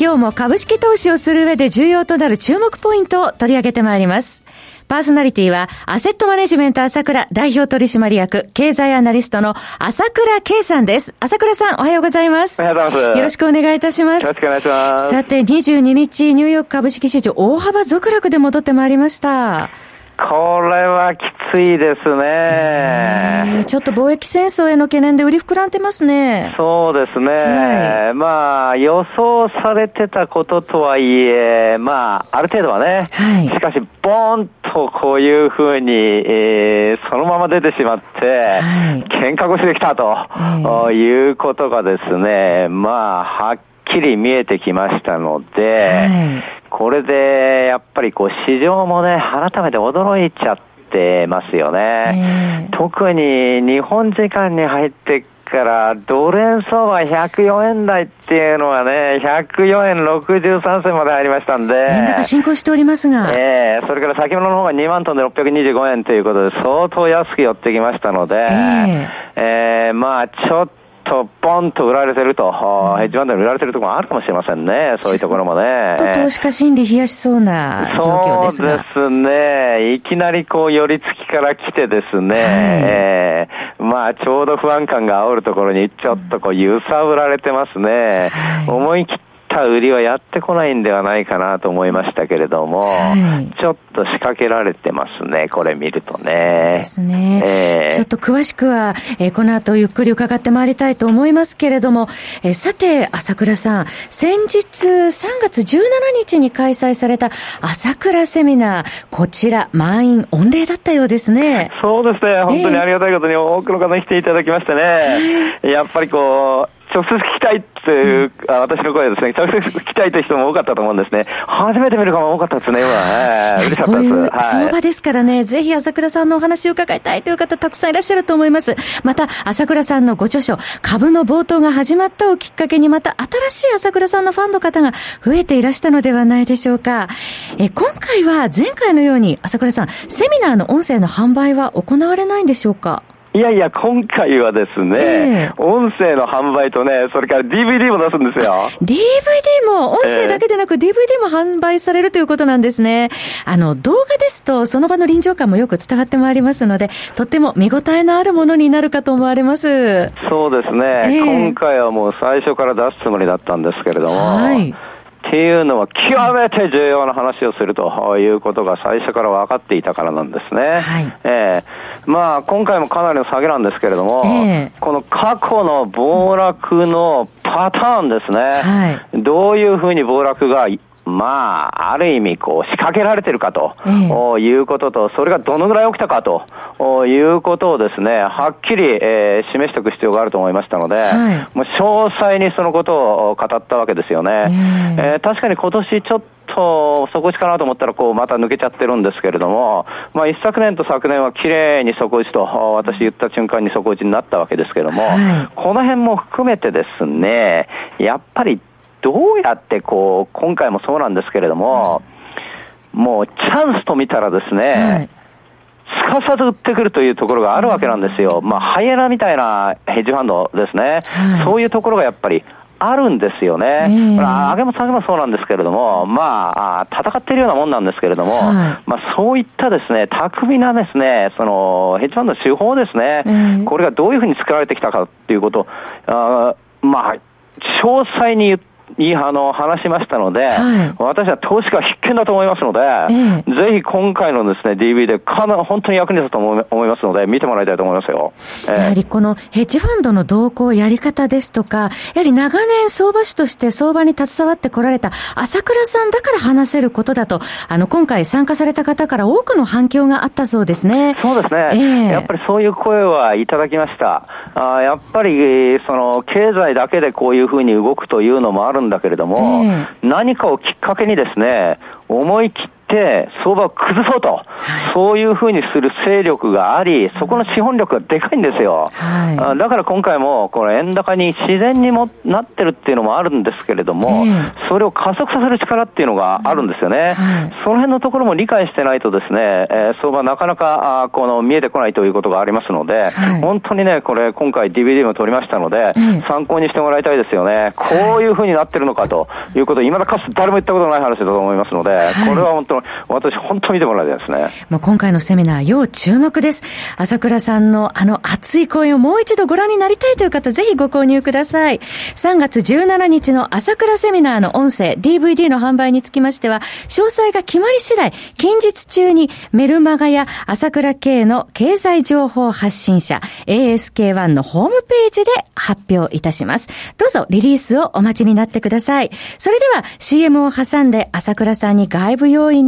今日も株式投資をする上で重要となる注目ポイントを取り上げてまいりますパーソナリティは、アセットマネジメント朝倉代表取締役、経済アナリストの朝倉慶さんです。朝倉さん、おはようございます。おはようございます。よろしくお願いいたします。よろしくお願いします。さて、22日、ニューヨーク株式市場、大幅続落で戻ってまいりました。これはきついですね。ちょっと貿易戦争への懸念で売り膨らんでますね。そうですね。はい、まあ、予想されてたこととはいえ、まあ、ある程度はね。はい、しかし、ボーンとこういうふうに、えー、そのまま出てしまって、はい、喧嘩腰できたと、はい、いうことがですね、まあ、はっきり見えてきましたので、はいこれで、やっぱりこう、市場もね、改めて驚いちゃってますよね。えー、特に日本時間に入ってから、ドル円相場104円台っていうのはね、104円63銭まで入りましたんで。円高進行しておりますが。ええー、それから先物の方が2万トンで625円ということで、相当安く寄ってきましたので、えー、えー、まあ、ちょっとポンと売られてると、ヘッジファンドに売られてるところもあるかもしれませんね、そういうところもね。と投資家心理冷やしそうな状況ですそうですね。いきなりこう、寄り付きから来てですね、はい、えー、まあ、ちょうど不安感が煽るところにちょっとこう、揺さぶられてますね。はい、思い切ってった売りはやってこないんではないかなと思いましたけれども、はい、ちょっと仕掛けられてますね、これ見るとね。そうですね。えー、ちょっと詳しくは、えー、この後ゆっくり伺ってまいりたいと思いますけれども、えー、さて、朝倉さん、先日3月17日に開催された朝倉セミナー、こちら満員御礼だったようですね。そうですね、本当にありがたいことに多くの方に来ていただきましてね、やっぱりこう、直接聞きたいっていう、うん、私の声ですね、直接聞きたいという人も多かったと思うんですね。初めて見る方も多かったですね、今は。嬉しかったです。こういう相場ですからね、はい、ぜひ朝倉さんのお話を伺いたいという方たくさんいらっしゃると思います。また、朝倉さんのご著書、株の冒頭が始まったをきっかけに、また新しい朝倉さんのファンの方が増えていらしたのではないでしょうか。え今回は前回のように、朝倉さん、セミナーの音声の販売は行われないんでしょうか？いやいや、今回はですね、えー、音声の販売とね、それから DVD も出すんですよ。DVD も、音声だけでなく DVD も販売されるということなんですね。あの、動画ですと、その場の臨場感もよく伝わってまいりますので、とっても見応えのあるものになるかと思われます。そうですね。えー、今回はもう最初から出すつもりだったんですけれども、はい。っていうのは極めて重要な話をするということが最初から分かっていたからなんですね。はい、えー、まあ今回もかなりの下げなんですけれども、えー、この過去の暴落のパターンですね。はい、どういうふうに暴落がまあ、ある意味、こう、仕掛けられてるかと、えいうことと、それがどのぐらい起きたかということをですね、はっきり、えー、示しておく必要があると思いましたので、はい、もう詳細にそのことを語ったわけですよね。えー、えー、確かに今年ちょっと底打ちかなと思ったら、こう、また抜けちゃってるんですけれども、まあ、一昨年と昨年は綺麗に底打ちと、私言った瞬間に底打ちになったわけですけれども、はい、この辺も含めてですね、やっぱりどうやってこう、今回もそうなんですけれども、もうチャンスと見たらですね、はい。すかさず売ってくるというところがあるわけなんですよ。まあ、ハイエナみたいなヘッジファンドですね。はい、そういうところがやっぱりあるんですよね。えー、上げも下げもそうなんですけれども、まあ、戦っているようなもんなんですけれども、はい、まあ、そういったですね、巧みなですね、その、ヘッジファンドの手法ですね、えー、これがどういうふうに作られてきたかっていうことあまあ、詳細に言ってにあの話しましたので、はい、私は投資家必見だと思いますので、ええ、ぜひ今回のですね、DV でかな本当に役に立つと思いますので、見てもらいたいと思いますよ。えやはりこのヘッジファンドの動向、やり方ですとか、やはり長年相場師として相場に携わってこられた朝倉さんだから話せることだと、あの、今回参加された方から多くの反響があったそうですね。そうですね。えやっぱりそういう声はいただきました。あやっぱり、その、経済だけでこういうふうに動くというのもあるんだけれども、えー、何かをきっかけにですね、思い切って、相場を崩そうと、そういうふうにする勢力があり、そこの資本力がでかいんですよ。はい、だから今回も、この円高に自然にもなってるっていうのもあるんですけれども、えー、それを加速させる力っていうのがあるんですよね。はい、その辺のところも理解してないとですね、えー、相場なかなかあこの見えてこないということがありますので、はい、本当にね、これ今回 DVD も取りましたので、参考にしてもらいたいですよね。こういうふうになってるのかということ、いまだかつ誰も言ったことない話だと思いますので、これは本当、私本当見てもらいたいですね。もう今回のセミナー、要注目です。朝倉さんのあの熱い声をもう一度ご覧になりたいという方、ぜひご購入ください。3月17日の朝倉セミナーの音声、DVD の販売につきましては、詳細が決まり次第、近日中にメルマガや朝倉系の経済情報発信者、ASK1 のホームページで発表いたします。どうぞリリースをお待ちになってください。それでは CM を挟んで朝倉さんに外部要因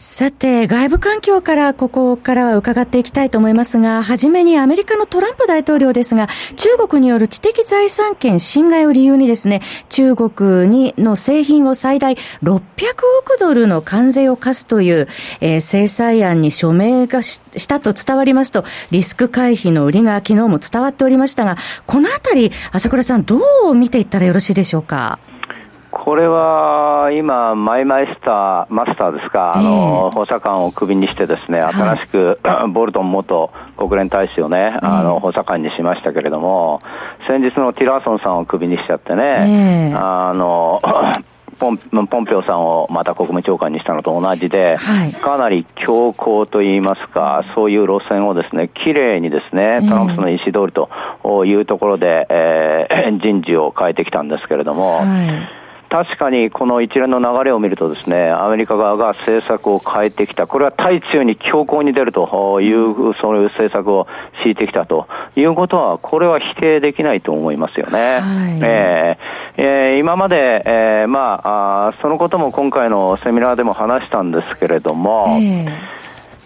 さて、外部環境からここからは伺っていきたいと思いますが、はじめにアメリカのトランプ大統領ですが、中国による知的財産権侵害を理由にですね、中国にの製品を最大600億ドルの関税を課すという、えー、制裁案に署名がしたと伝わりますと、リスク回避の売りが昨日も伝わっておりましたが、このあたり、朝倉さんどう見ていったらよろしいでしょうか？これは今、マイマイスター、マスターですか、あの、補佐官をクビにしてですね、新しく、ボルトン元国連大使をね、あの、補佐官にしましたけれども、先日のティラーソンさんをクビにしちゃってね、あの、ポンポンペオさんをまた国務長官にしたのと同じで、はい、かなり強硬といいますか、そういう路線をですね、きれいにですね、トランプ氏の意思通りというところで、えー、人事を変えてきたんですけれども、はい確かにこの一連の流れを見るとですね、アメリカ側が政策を変えてきた。これは対中に強硬に出るという、そういう政策を敷いてきたと。いうことは、これは否定できないと思いますよね。はい、えー、えー、今まで、えー、まああ、そのことも今回のセミナーでも話したんですけれども、え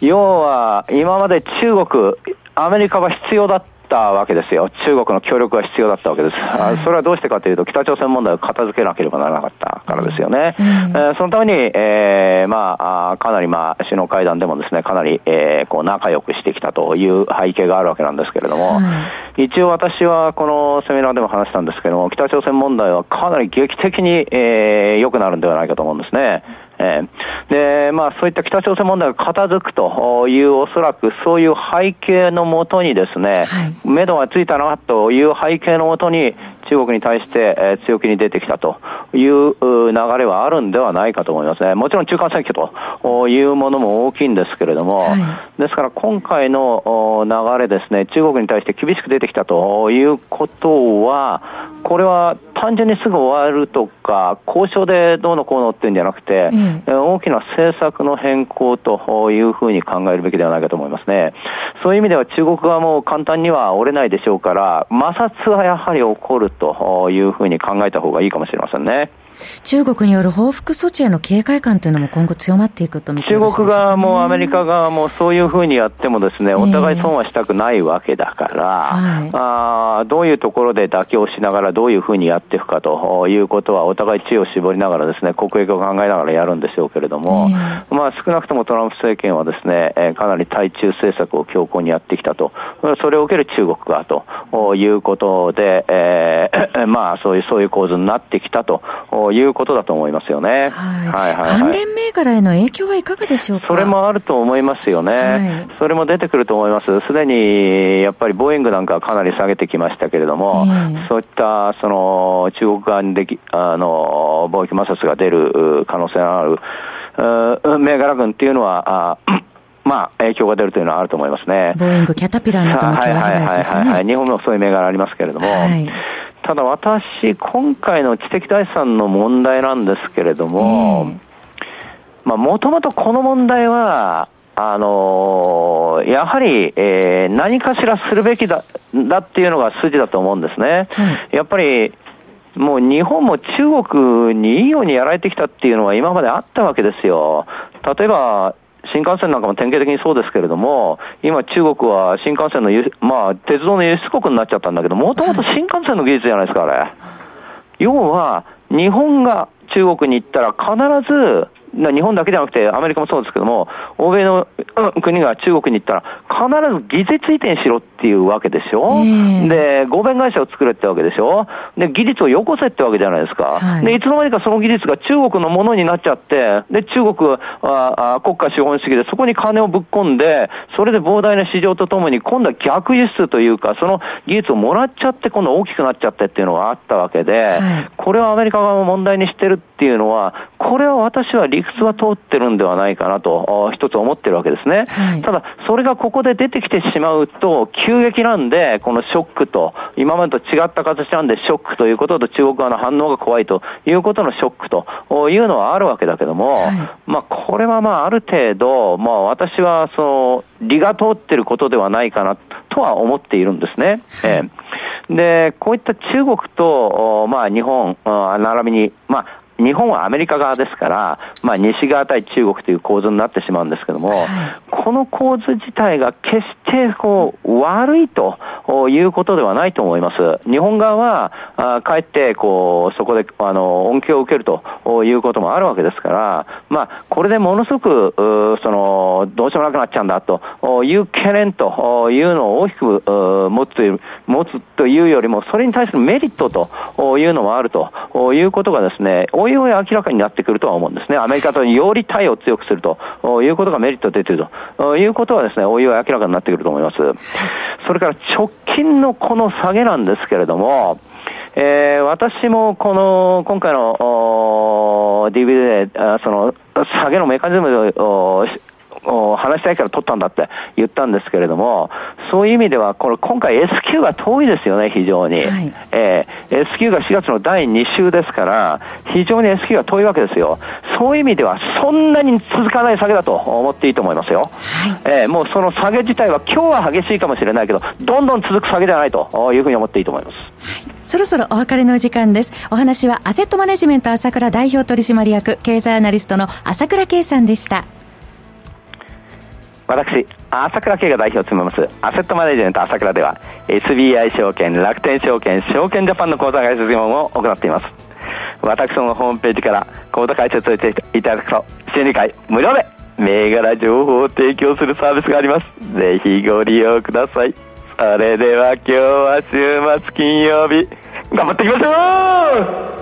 ー、要は今まで中国、アメリカは必要だったったわけですよ。中国の協力が必要だったわけです。はい、それはどうしてかというと、北朝鮮問題を片付けなければならなかったからですよね。うん、えー、そのために、えー、まあ、かなりまあ、首脳会談でもですね、かなり、えー、こう、仲良くしてきたという背景があるわけなんですけれども、一応私はこのセミナーでも話したんですけども、北朝鮮問題はかなり劇的に、えー、良くなるんではないかと思うんですね。えー、で、まあそういった北朝鮮問題が片付くという、おそらくそういう背景のもとにですね、はい、目処がついたなという背景のもとに、中国に対して、え強気に出てきたという流れはあるんではないかと思いますね。もちろん中間選挙というものも大きいんですけれども、はい、ですから今回の流れですね、中国に対して厳しく出てきたということは、これは単純にすぐ終わるとか、交渉でどうのこうのっていうんじゃなくて、うん、大きな政策の変更というふうに考えるべきではないかと思いますね。そういう意味では中国側も簡単には折れないでしょうから、摩擦はやはり起こるというふうに考えた方がいいかもしれませんね。中国による報復措置への警戒感というのも今後強まっていくと見て中国側もアメリカ側もそういうふうにやってもですね、お互い損はしたくないわけだから、はい、あどういうところで妥協しながらどういうふうにやっていくかということはお互い知恵を絞りながらですね、国益を考えながらやるんでしょうけれども、まあ少なくともトランプ政権はですね、えかなり対中政策を強硬にやってきたと、それを受ける中国側ということで、えー、まあそういう、そういう構図になってきたということだと思いますよね。はい。はいはいはい、関連銘柄への影響はいかがでしょうか？それもあると思いますよね。はい、それも出てくると思います。すでに、やっぱりボーイングなんかはかなり下げてきましたけれども、えー、そういった、その、中国側にでき、あの、貿易摩擦が出る可能性のある、銘柄群っていうのは、あ まあ、影響が出るというのはあると思いますね。ボーイング、キャタピラーなどもはいはいはいはい、日本もそういう銘柄ありますけれども、はい、ただ私、今回の知的財産の問題なんですけれども、まあ、もともとこの問題は、あのー、やはり、えー、何かしらするべきだ、だっていうのが筋だと思うんですね。はい、やっぱり、もう日本も中国にいいようにやられてきたっていうのは今まであったわけですよ。例えば、新幹線なんかも典型的にそうですけれども、今中国は新幹線の、まあ、鉄道の輸出国になっちゃったんだけど、もともと新幹線の技術じゃないですか、あれ。要は、日本が中国に行ったら必ず日本だけじゃなくて、アメリカもそうですけども、欧米の国が中国に行ったら、必ず技術移転しろっていうわけでしょ、えー、で、合弁会社を作れってわけでしょ？で、技術をよこせってわけじゃないですか？はい、で、いつの間にかその技術が中国のものになっちゃって、で、中国は国家資本主義でそこに金をぶっ込んで、それで膨大な市場とともに、今度は逆輸出というか、その技術をもらっちゃって、今度大きくなっちゃってっていうのがあったわけで、はい、これをアメリカ側も問題にしてるっていうのは、これは私は理屈は通ってるんではないかなと、一つ思ってるわけですね。はい、ただ、それがここで出てきてしまうと、急激なんで、このショックと、今までと違った形なんでショックということと、中国側の反応が怖いということのショックというのはあるわけだけども、はい、まあ、これはまあ、ある程度、まあ、私は、その、理が通ってることではないかなとは思っているんですね。えー、で、こういった中国と、まあ、日本、並びに、まあ、日本はアメリカ側ですから、まあ、西側対中国という構図になってしまうんですけども、はい、この構図自体が決してこう悪いということではないと思います。日本側は、あかえってこうそこであの恩恵を受けるということもあるわけですから、まあ、これでものすごくそのどうしようもなくなっちゃうんだという懸念というのを大きく持つという持つというよりも、それに対するメリットというのもあるということがですね、おいおい明らかになってくるとは思うんですね。アメリカとより対を強くするということがメリット出ているということはですね、おいおい明らかになってくると思います。それから直近のこの下げなんですけれども、えー、私もこの、今回の DVD で、その、下げのメカニズムを話したいから取ったんだって言ったんですけれども、そういう意味では、これ今回 S q が遠いですよね、非常に。はい、えー、S q が4月の第2週ですから、非常に S q が遠いわけですよ。そういう意味では、そんなに続かない下げだと思っていいと思いますよ。はい、えー、もうその下げ自体は今日は激しいかもしれないけど、どんどん続く下げではないというふうに思っていいと思います。そろそろお別れのお時間です。お話はアセットマネジメント朝倉代表取締役経済アナリストの朝倉圭さんでした。私、朝倉慶が代表を務めます、アセットマネジメント朝倉では、SBI 証券、楽天証券、証券ジャパンの口座開設業務を行っています。私のホームページから口座開設をしていただくと、週2回無料で銘柄情報を提供するサービスがあります。ぜひご利用ください。それでは今日は週末金曜日、頑張っていきましょう